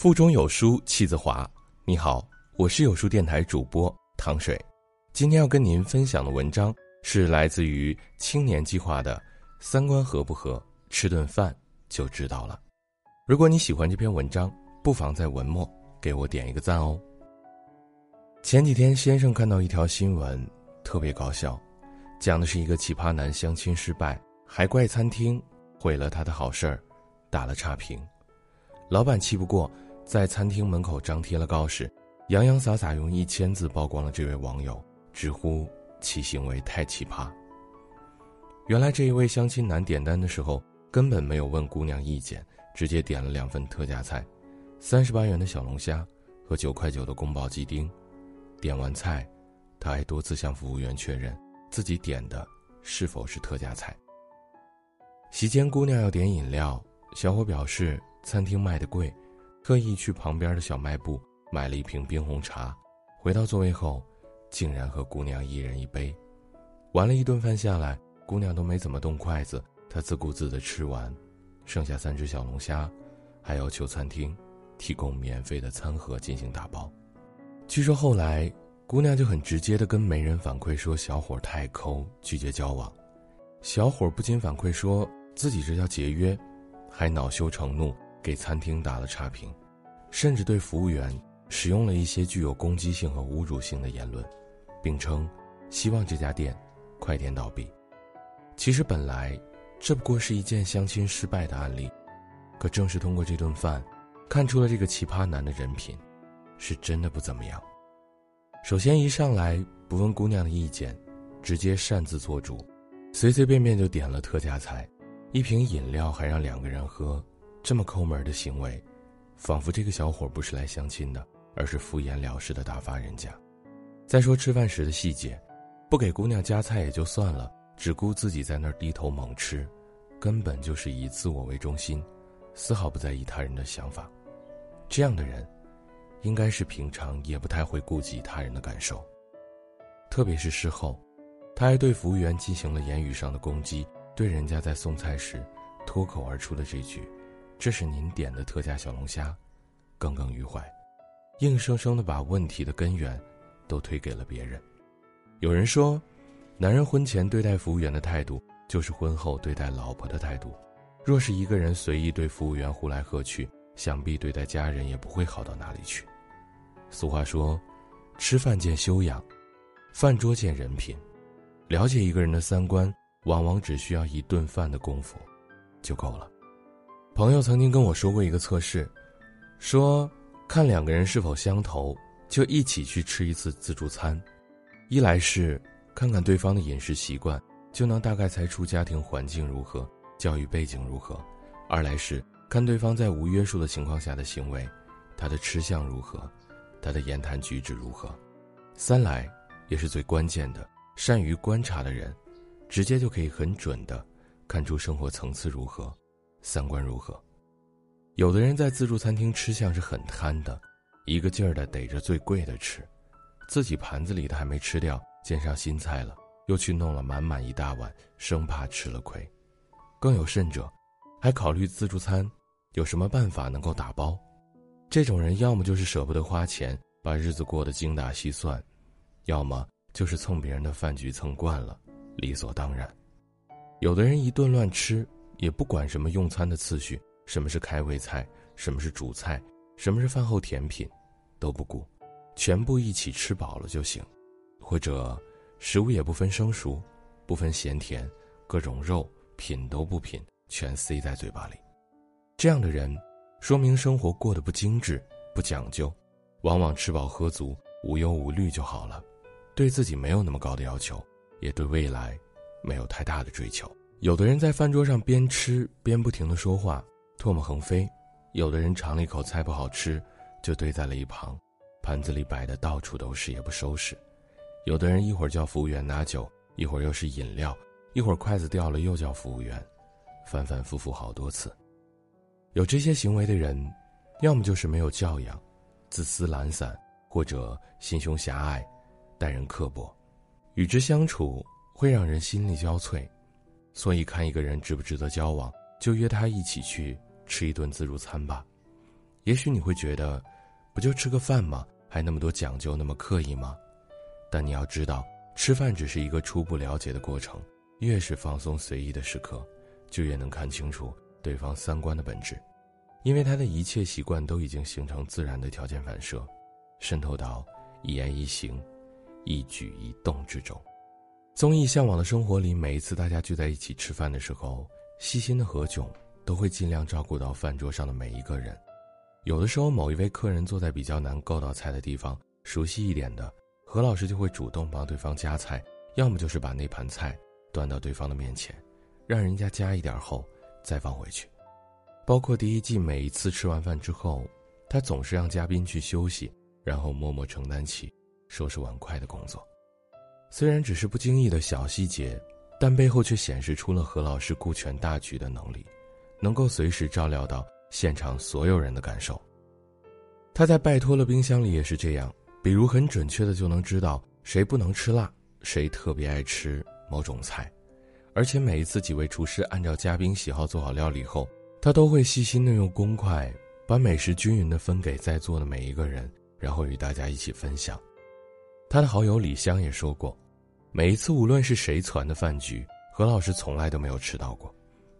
腹中有书气自华。你好，我是有书电台主播糖水。今天要跟您分享的文章是来自于青年计划的《三观合不合，吃顿饭就知道了》。如果你喜欢这篇文章，不妨在文末给我点一个赞哦。前几天，先生看到一条新闻，特别搞笑，讲的是一个奇葩男相亲失败，还怪餐厅毁了他的好事儿，打了差评。老板气不过。在餐厅门口张贴了告示，洋洋洒洒用一千字曝光了这位网友，直呼其行为太奇葩。原来这一位相亲男点单的时候根本没有问姑娘意见，直接点了两份特价菜，三十八元的小龙虾和九块九的宫保鸡丁。点完菜，他还多次向服务员确认自己点的是否是特价菜。席间，姑娘要点饮料，小伙表示餐厅卖的贵。特意去旁边的小卖部买了一瓶冰红茶，回到座位后，竟然和姑娘一人一杯。玩了一顿饭下来，姑娘都没怎么动筷子，她自顾自地吃完，剩下三只小龙虾，还要求餐厅提供免费的餐盒进行打包。据说后来，姑娘就很直接地跟媒人反馈说小伙太抠，拒绝交往。小伙不仅反馈说自己这叫节约，还恼羞成怒。给餐厅打了差评，甚至对服务员使用了一些具有攻击性和侮辱性的言论，并称希望这家店快点倒闭。其实本来这不过是一件相亲失败的案例，可正是通过这顿饭，看出了这个奇葩男的人品是真的不怎么样。首先一上来不问姑娘的意见，直接擅自做主，随随便便就点了特价菜，一瓶饮料还让两个人喝。这么抠门的行为，仿佛这个小伙不是来相亲的，而是敷衍了事的打发人家。再说吃饭时的细节，不给姑娘夹菜也就算了，只顾自己在那儿低头猛吃，根本就是以自我为中心，丝毫不在意他人的想法。这样的人，应该是平常也不太会顾及他人的感受。特别是事后，他还对服务员进行了言语上的攻击，对人家在送菜时脱口而出的这句。这是您点的特价小龙虾，耿耿于怀，硬生生的把问题的根源都推给了别人。有人说，男人婚前对待服务员的态度，就是婚后对待老婆的态度。若是一个人随意对服务员呼来喝去，想必对待家人也不会好到哪里去。俗话说，吃饭见修养，饭桌见人品。了解一个人的三观，往往只需要一顿饭的功夫，就够了。朋友曾经跟我说过一个测试，说看两个人是否相投，就一起去吃一次自助餐。一来是看看对方的饮食习惯，就能大概猜出家庭环境如何、教育背景如何；二来是看对方在无约束的情况下的行为，他的吃相如何，他的言谈举止如何；三来也是最关键的，善于观察的人，直接就可以很准的看出生活层次如何。三观如何？有的人在自助餐厅吃相是很贪的，一个劲儿的逮着最贵的吃，自己盘子里的还没吃掉，见上新菜了，又去弄了满满一大碗，生怕吃了亏。更有甚者，还考虑自助餐有什么办法能够打包。这种人要么就是舍不得花钱，把日子过得精打细算；要么就是蹭别人的饭局蹭惯了，理所当然。有的人一顿乱吃。也不管什么用餐的次序，什么是开胃菜，什么是主菜，什么是饭后甜品，都不顾，全部一起吃饱了就行，或者食物也不分生熟，不分咸甜，各种肉品都不品，全塞在嘴巴里。这样的人，说明生活过得不精致、不讲究，往往吃饱喝足、无忧无虑就好了，对自己没有那么高的要求，也对未来没有太大的追求。有的人在饭桌上边吃边不停的说话，唾沫横飞；有的人尝了一口菜不好吃，就堆在了一旁，盘子里摆的到处都是也不收拾；有的人一会儿叫服务员拿酒，一会儿又是饮料，一会儿筷子掉了又叫服务员，反反复复好多次。有这些行为的人，要么就是没有教养，自私懒散，或者心胸狭隘，待人刻薄，与之相处会让人心力交瘁。所以，看一个人值不值得交往，就约他一起去吃一顿自助餐吧。也许你会觉得，不就吃个饭吗？还那么多讲究，那么刻意吗？但你要知道，吃饭只是一个初步了解的过程，越是放松随意的时刻，就越能看清楚对方三观的本质，因为他的一切习惯都已经形成自然的条件反射，渗透到一言一行、一举一动之中。综艺《向往的生活》里，每一次大家聚在一起吃饭的时候，细心的何炅都会尽量照顾到饭桌上的每一个人。有的时候，某一位客人坐在比较难够到菜的地方，熟悉一点的何老师就会主动帮对方夹菜，要么就是把那盘菜端到对方的面前，让人家夹一点后再放回去。包括第一季每一次吃完饭之后，他总是让嘉宾去休息，然后默默承担起收拾碗筷的工作。虽然只是不经意的小细节，但背后却显示出了何老师顾全大局的能力，能够随时照料到。现场所有人的感受。他在拜托了冰箱里也是这样，比如很准确的就能知道谁不能吃辣，谁特别爱吃某种菜，而且每一次几位厨师按照嘉宾喜好做好料理后，他都会细心的用公筷把美食均匀的分给在座的每一个人，然后与大家一起分享。他的好友李湘也说过，每一次无论是谁攒的饭局，何老师从来都没有迟到过，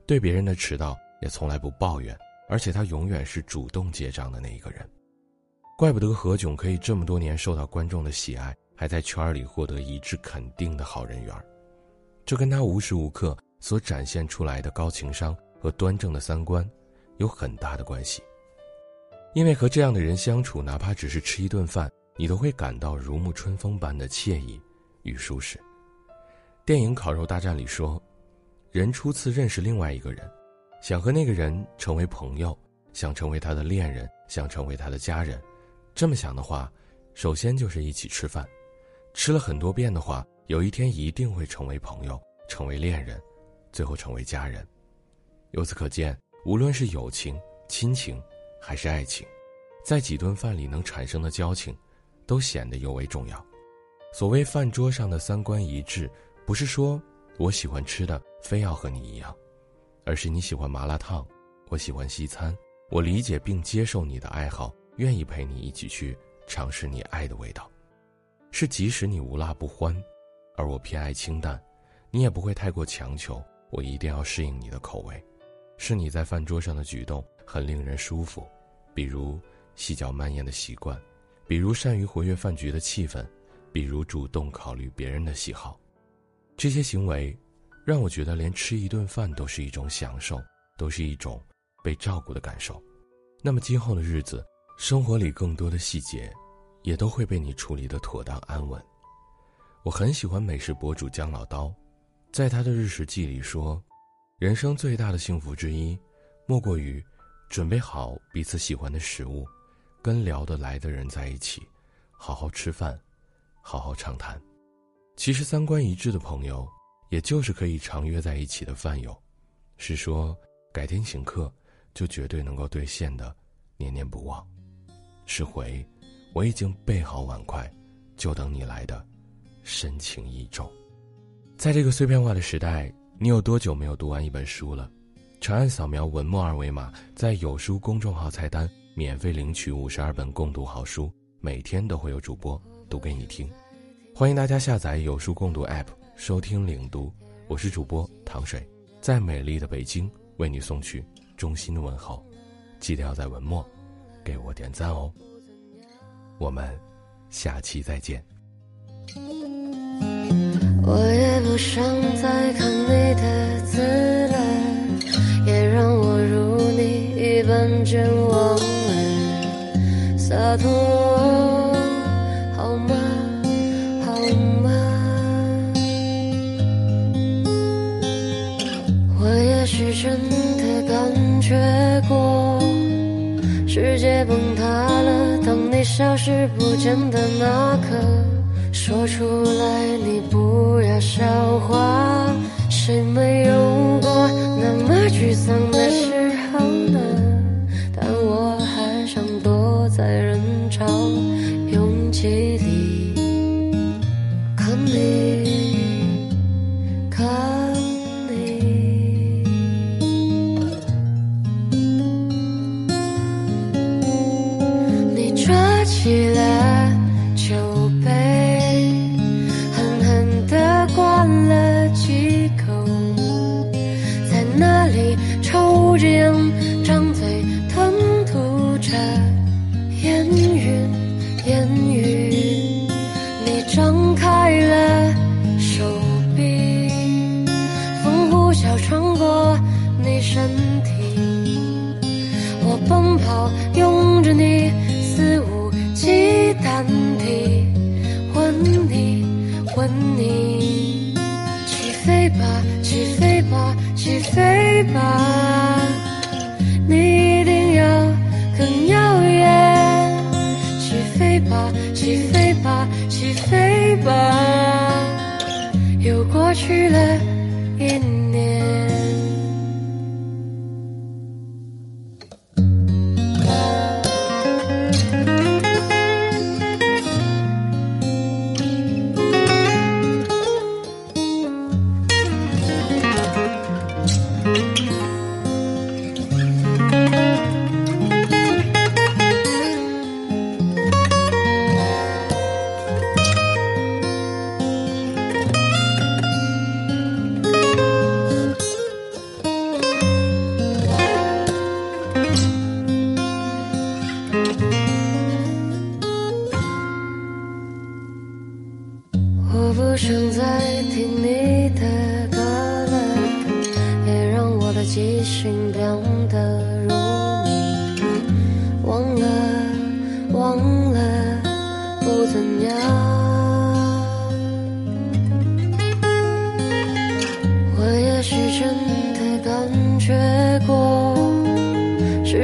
对别人的迟到也从来不抱怨。而且他永远是主动结账的那一个人，怪不得何炅可以这么多年受到观众的喜爱，还在圈里获得一致肯定的好人缘这跟他无时无刻所展现出来的高情商和端正的三观有很大的关系。因为和这样的人相处，哪怕只是吃一顿饭，你都会感到如沐春风般的惬意与舒适。电影《烤肉大战》里说，人初次认识另外一个人。想和那个人成为朋友，想成为他的恋人，想成为他的家人，这么想的话，首先就是一起吃饭，吃了很多遍的话，有一天一定会成为朋友，成为恋人，最后成为家人。由此可见，无论是友情、亲情，还是爱情，在几顿饭里能产生的交情，都显得尤为重要。所谓饭桌上的三观一致，不是说我喜欢吃的非要和你一样。而是你喜欢麻辣烫，我喜欢西餐，我理解并接受你的爱好，愿意陪你一起去尝试你爱的味道。是即使你无辣不欢，而我偏爱清淡，你也不会太过强求我一定要适应你的口味。是你在饭桌上的举动很令人舒服，比如细嚼慢咽的习惯，比如善于活跃饭局的气氛，比如主动考虑别人的喜好，这些行为。让我觉得连吃一顿饭都是一种享受，都是一种被照顾的感受。那么今后的日子，生活里更多的细节，也都会被你处理的妥当安稳。我很喜欢美食博主姜老刀，在他的日食记里说，人生最大的幸福之一，莫过于准备好彼此喜欢的食物，跟聊得来的人在一起，好好吃饭，好好畅谈。其实三观一致的朋友。也就是可以常约在一起的饭友，是说改天请客就绝对能够兑现的，念念不忘，是回我已经备好碗筷，就等你来的深情意重。在这个碎片化的时代，你有多久没有读完一本书了？长按扫描文末二维码，在有书公众号菜单免费领取五十二本共读好书，每天都会有主播读给你听。欢迎大家下载有书共读 App。收听领读，我是主播糖水，在美丽的北京为你送去衷心的问候，记得要在文末给我点赞哦。我们下期再见。我也不想再看你的字了，也让我如你一般健忘了，洒脱。好吗？好吗？我也许真的感觉过，世界崩塌了。当你消失不见的那刻，说出来你不要笑话。谁没有过那么沮丧的时吧，起飞吧，起飞吧，你一定要更耀眼，起飞吧，起飞吧，起飞吧，又过去了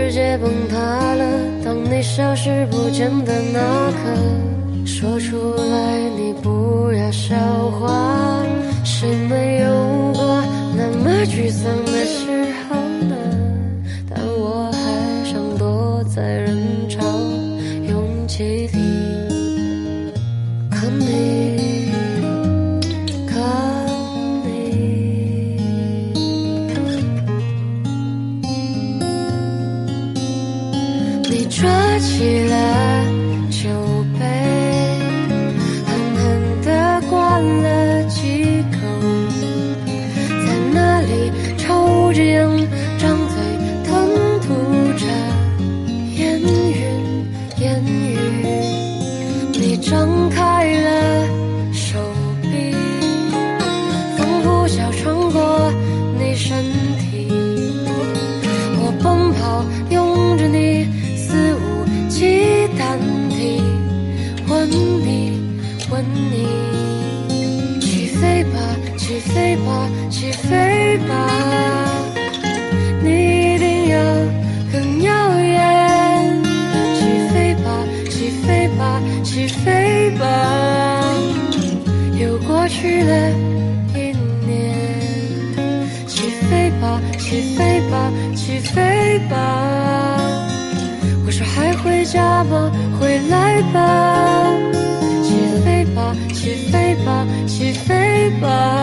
世界崩塌了。当你消失不见的那刻，说出来你不要笑话。谁没有过那么沮丧的时候呢？但我还想躲在人潮拥挤里，起飞吧，你一定要更耀眼，起飞吧，起飞吧，起飞吧，又过去了一年。起飞吧，起飞吧，起飞吧！我说还回家吗？回来吧！起飞吧，起飞吧，起飞吧！